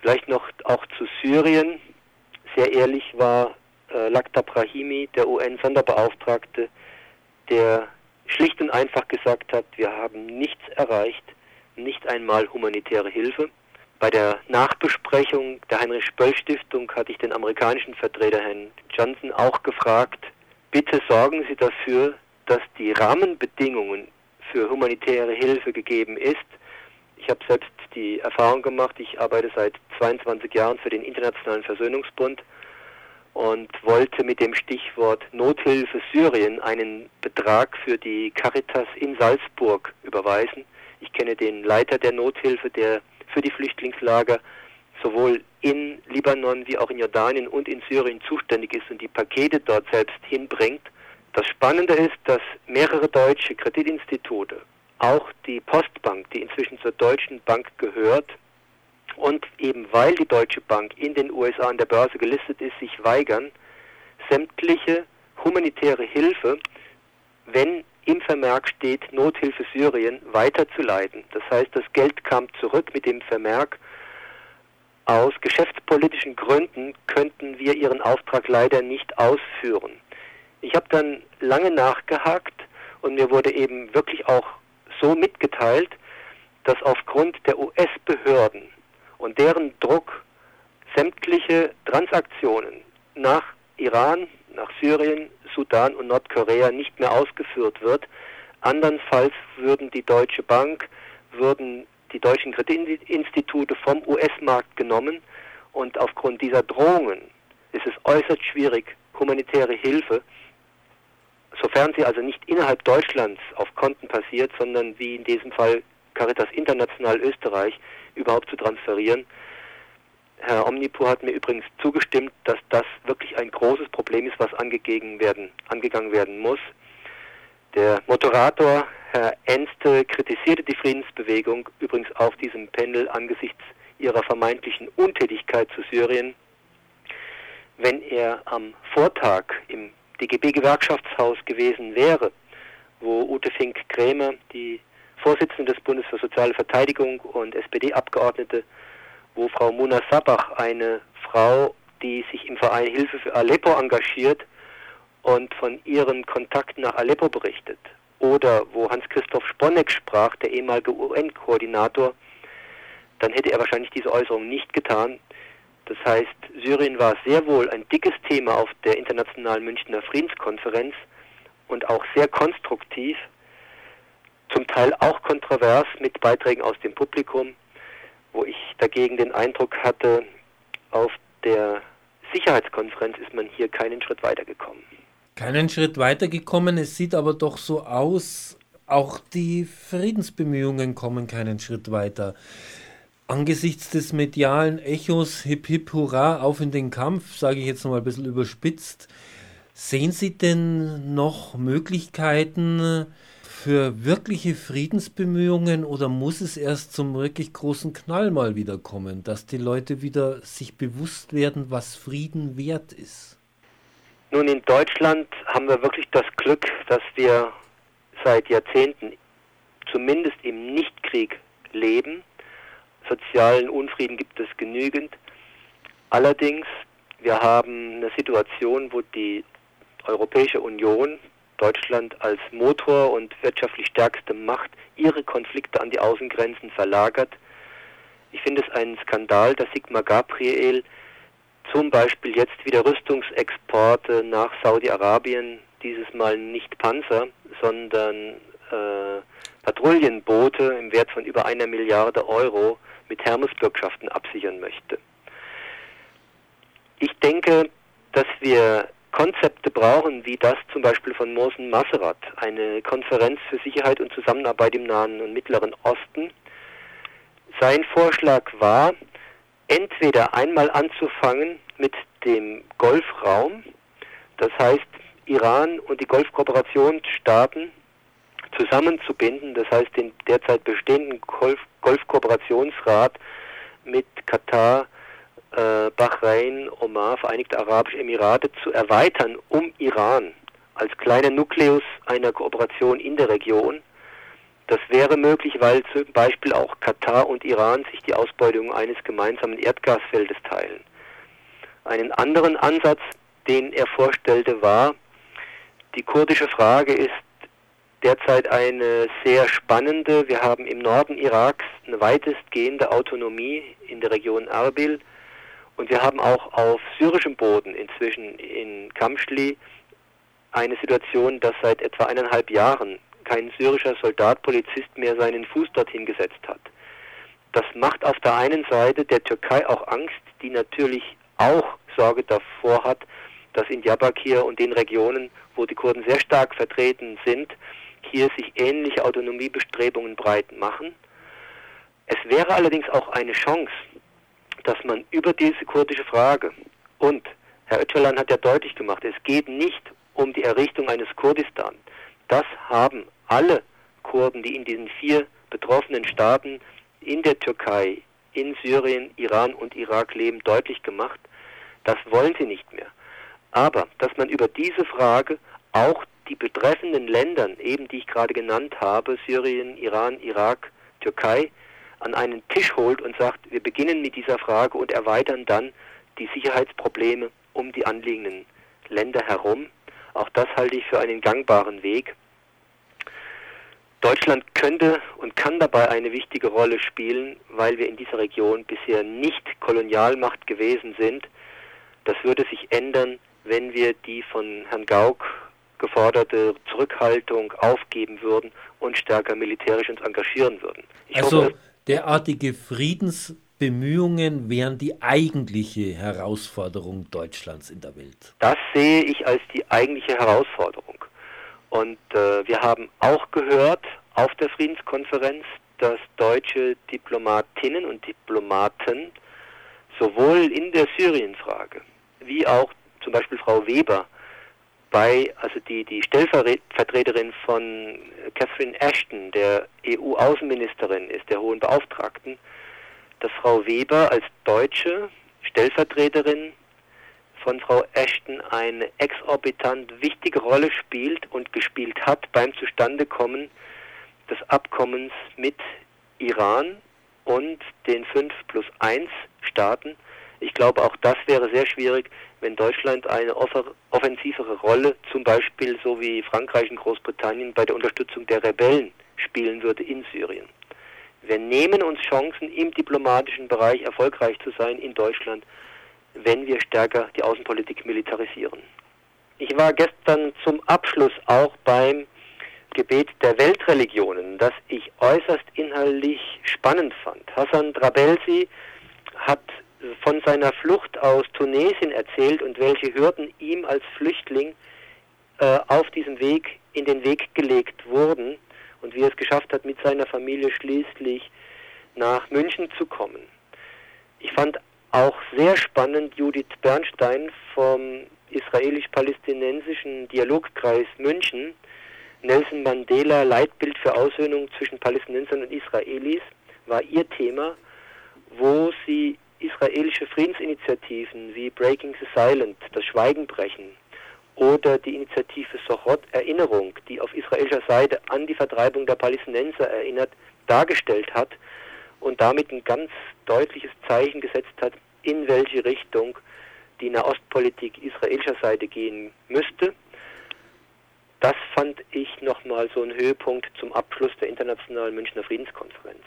Vielleicht noch auch zu Syrien. Sehr ehrlich war äh, Lakhdar Brahimi, der UN-Sonderbeauftragte, der schlicht und einfach gesagt hat, wir haben nichts erreicht, nicht einmal humanitäre Hilfe. Bei der Nachbesprechung der Heinrich-Böll-Stiftung hatte ich den amerikanischen Vertreter Herrn Johnson auch gefragt, bitte sorgen Sie dafür, dass die Rahmenbedingungen für humanitäre Hilfe gegeben ist. Ich habe selbst die Erfahrung gemacht, ich arbeite seit 22 Jahren für den Internationalen Versöhnungsbund und wollte mit dem Stichwort Nothilfe Syrien einen Betrag für die Caritas in Salzburg überweisen. Ich kenne den Leiter der Nothilfe, der für die Flüchtlingslager sowohl in Libanon wie auch in Jordanien und in Syrien zuständig ist und die Pakete dort selbst hinbringt. Das Spannende ist, dass mehrere deutsche Kreditinstitute, auch die Postbank, die inzwischen zur Deutschen Bank gehört, und eben weil die Deutsche Bank in den USA an der Börse gelistet ist, sich weigern, sämtliche humanitäre Hilfe, wenn im Vermerk steht Nothilfe Syrien, weiterzuleiten. Das heißt, das Geld kam zurück mit dem Vermerk, aus geschäftspolitischen Gründen könnten wir ihren Auftrag leider nicht ausführen. Ich habe dann lange nachgehakt und mir wurde eben wirklich auch so mitgeteilt, dass aufgrund der US-Behörden und deren Druck sämtliche Transaktionen nach Iran, nach Syrien, Sudan und Nordkorea nicht mehr ausgeführt wird. Andernfalls würden die Deutsche Bank, würden die deutschen Kreditinstitute vom US-Markt genommen und aufgrund dieser Drohungen ist es äußerst schwierig, humanitäre Hilfe, sofern sie also nicht innerhalb Deutschlands auf Konten passiert, sondern wie in diesem Fall Caritas International Österreich, überhaupt zu transferieren. Herr Omnipur hat mir übrigens zugestimmt, dass das wirklich ein großes Problem ist, was angegangen werden, angegangen werden muss. Der Moderator, Herr Enste, kritisierte die Friedensbewegung übrigens auf diesem Panel angesichts ihrer vermeintlichen Untätigkeit zu Syrien. Wenn er am Vortag im DGB-Gewerkschaftshaus gewesen wäre, wo Ute Fink-Krämer, die Vorsitzende des Bundes für soziale Verteidigung und SPD-Abgeordnete, wo Frau Muna Sabach, eine Frau, die sich im Verein Hilfe für Aleppo engagiert, und von ihren Kontakten nach Aleppo berichtet. Oder wo Hans-Christoph Sponeck sprach, der ehemalige UN-Koordinator, dann hätte er wahrscheinlich diese Äußerung nicht getan. Das heißt, Syrien war sehr wohl ein dickes Thema auf der Internationalen Münchner Friedenskonferenz und auch sehr konstruktiv, zum Teil auch kontrovers mit Beiträgen aus dem Publikum, wo ich dagegen den Eindruck hatte, auf der Sicherheitskonferenz ist man hier keinen Schritt weitergekommen keinen Schritt weitergekommen. Es sieht aber doch so aus, auch die Friedensbemühungen kommen keinen Schritt weiter. Angesichts des medialen Echos Hip Hip Hurra auf in den Kampf, sage ich jetzt noch mal ein bisschen überspitzt, sehen Sie denn noch Möglichkeiten für wirkliche Friedensbemühungen oder muss es erst zum wirklich großen Knall mal wieder kommen, dass die Leute wieder sich bewusst werden, was Frieden wert ist? Nun, in Deutschland haben wir wirklich das Glück, dass wir seit Jahrzehnten zumindest im Nichtkrieg leben. Sozialen Unfrieden gibt es genügend. Allerdings, wir haben eine Situation, wo die Europäische Union, Deutschland als Motor und wirtschaftlich stärkste Macht, ihre Konflikte an die Außengrenzen verlagert. Ich finde es einen Skandal, dass Sigmar Gabriel zum Beispiel jetzt wieder Rüstungsexporte nach Saudi-Arabien, dieses Mal nicht Panzer, sondern äh, Patrouillenboote im Wert von über einer Milliarde Euro mit Hermes-Bürgschaften absichern möchte. Ich denke, dass wir Konzepte brauchen, wie das zum Beispiel von Mohsen Maserat, eine Konferenz für Sicherheit und Zusammenarbeit im Nahen und Mittleren Osten. Sein Vorschlag war, entweder einmal anzufangen mit dem Golfraum, das heißt Iran und die Golfkooperationsstaaten zusammenzubinden, das heißt den derzeit bestehenden Golf Golfkooperationsrat mit Katar, äh, Bahrain, Oman, Vereinigte Arabische Emirate zu erweitern um Iran als kleiner Nukleus einer Kooperation in der Region Das wäre möglich, weil zum Beispiel auch Katar und Iran sich die Ausbeutung eines gemeinsamen Erdgasfeldes teilen. Einen anderen Ansatz, den er vorstellte, war, die kurdische Frage ist derzeit eine sehr spannende. Wir haben im Norden Iraks eine weitestgehende Autonomie in der Region Erbil und wir haben auch auf syrischem Boden inzwischen in Kamschli eine Situation, dass seit etwa eineinhalb Jahren kein syrischer Soldat, Polizist mehr seinen Fuß dorthin gesetzt hat. Das macht auf der einen Seite der Türkei auch Angst, die natürlich auch Sorge davor hat, dass in Diyarbakir und den Regionen, wo die Kurden sehr stark vertreten sind, hier sich ähnliche Autonomiebestrebungen breit machen. Es wäre allerdings auch eine Chance, dass man über diese kurdische Frage und Herr Öcalan hat ja deutlich gemacht, es geht nicht um die Errichtung eines Kurdistan. Das haben alle Kurden, die in diesen vier betroffenen Staaten in der Türkei, in Syrien, Iran und Irak leben, deutlich gemacht. Das wollen sie nicht mehr. Aber dass man über diese Frage auch die betreffenden Ländern, eben die ich gerade genannt habe, Syrien, Iran, Irak, Türkei, an einen Tisch holt und sagt, wir beginnen mit dieser Frage und erweitern dann die Sicherheitsprobleme um die anliegenden Länder herum. Auch das halte ich für einen gangbaren Weg. Deutschland könnte und kann dabei eine wichtige Rolle spielen, weil wir in dieser Region bisher nicht Kolonialmacht gewesen sind. Das würde sich ändern, wenn wir die von Herrn Gauck geforderte Zurückhaltung aufgeben würden und stärker militärisch uns engagieren würden. Ich also hoffe, derartige Friedensbemühungen wären die eigentliche Herausforderung Deutschlands in der Welt. Das sehe ich als die eigentliche Herausforderung. Und äh, wir haben auch gehört auf der Friedenskonferenz, dass deutsche Diplomatinnen und Diplomaten sowohl in der Syrienfrage wie auch zum Beispiel Frau Weber bei, also die, die Stellvertreterin von Catherine Ashton, der EU-Außenministerin ist, der hohen Beauftragten, dass Frau Weber als deutsche Stellvertreterin von Frau Ashton eine exorbitant wichtige Rolle spielt und gespielt hat beim Zustandekommen des Abkommens mit Iran und den 5 plus 1 Staaten. Ich glaube, auch das wäre sehr schwierig, wenn Deutschland eine offensivere Rolle, zum Beispiel so wie Frankreich und Großbritannien, bei der Unterstützung der Rebellen spielen würde in Syrien. Wir nehmen uns Chancen, im diplomatischen Bereich erfolgreich zu sein in Deutschland, wenn wir stärker die Außenpolitik militarisieren. Ich war gestern zum Abschluss auch beim Gebet der Weltreligionen, das ich äußerst inhaltlich spannend fand. Hassan Drabelsi hat von seiner Flucht aus Tunesien erzählt und welche Hürden ihm als Flüchtling äh, auf diesem Weg in den Weg gelegt wurden und wie er es geschafft hat, mit seiner Familie schließlich nach München zu kommen. Ich fand auch sehr spannend Judith Bernstein vom israelisch-palästinensischen Dialogkreis München, Nelson Mandela, Leitbild für Aussöhnung zwischen Palästinensern und Israelis, war ihr Thema, wo sie israelische Friedensinitiativen wie Breaking the Silent, das Schweigen brechen, oder die Initiative Sochot Erinnerung, die auf israelischer Seite an die Vertreibung der Palästinenser erinnert, dargestellt hat und damit ein ganz deutliches Zeichen gesetzt hat, in welche Richtung die Nahostpolitik israelischer Seite gehen müsste. Das fand ich nochmal so ein Höhepunkt zum Abschluss der Internationalen Münchner Friedenskonferenz.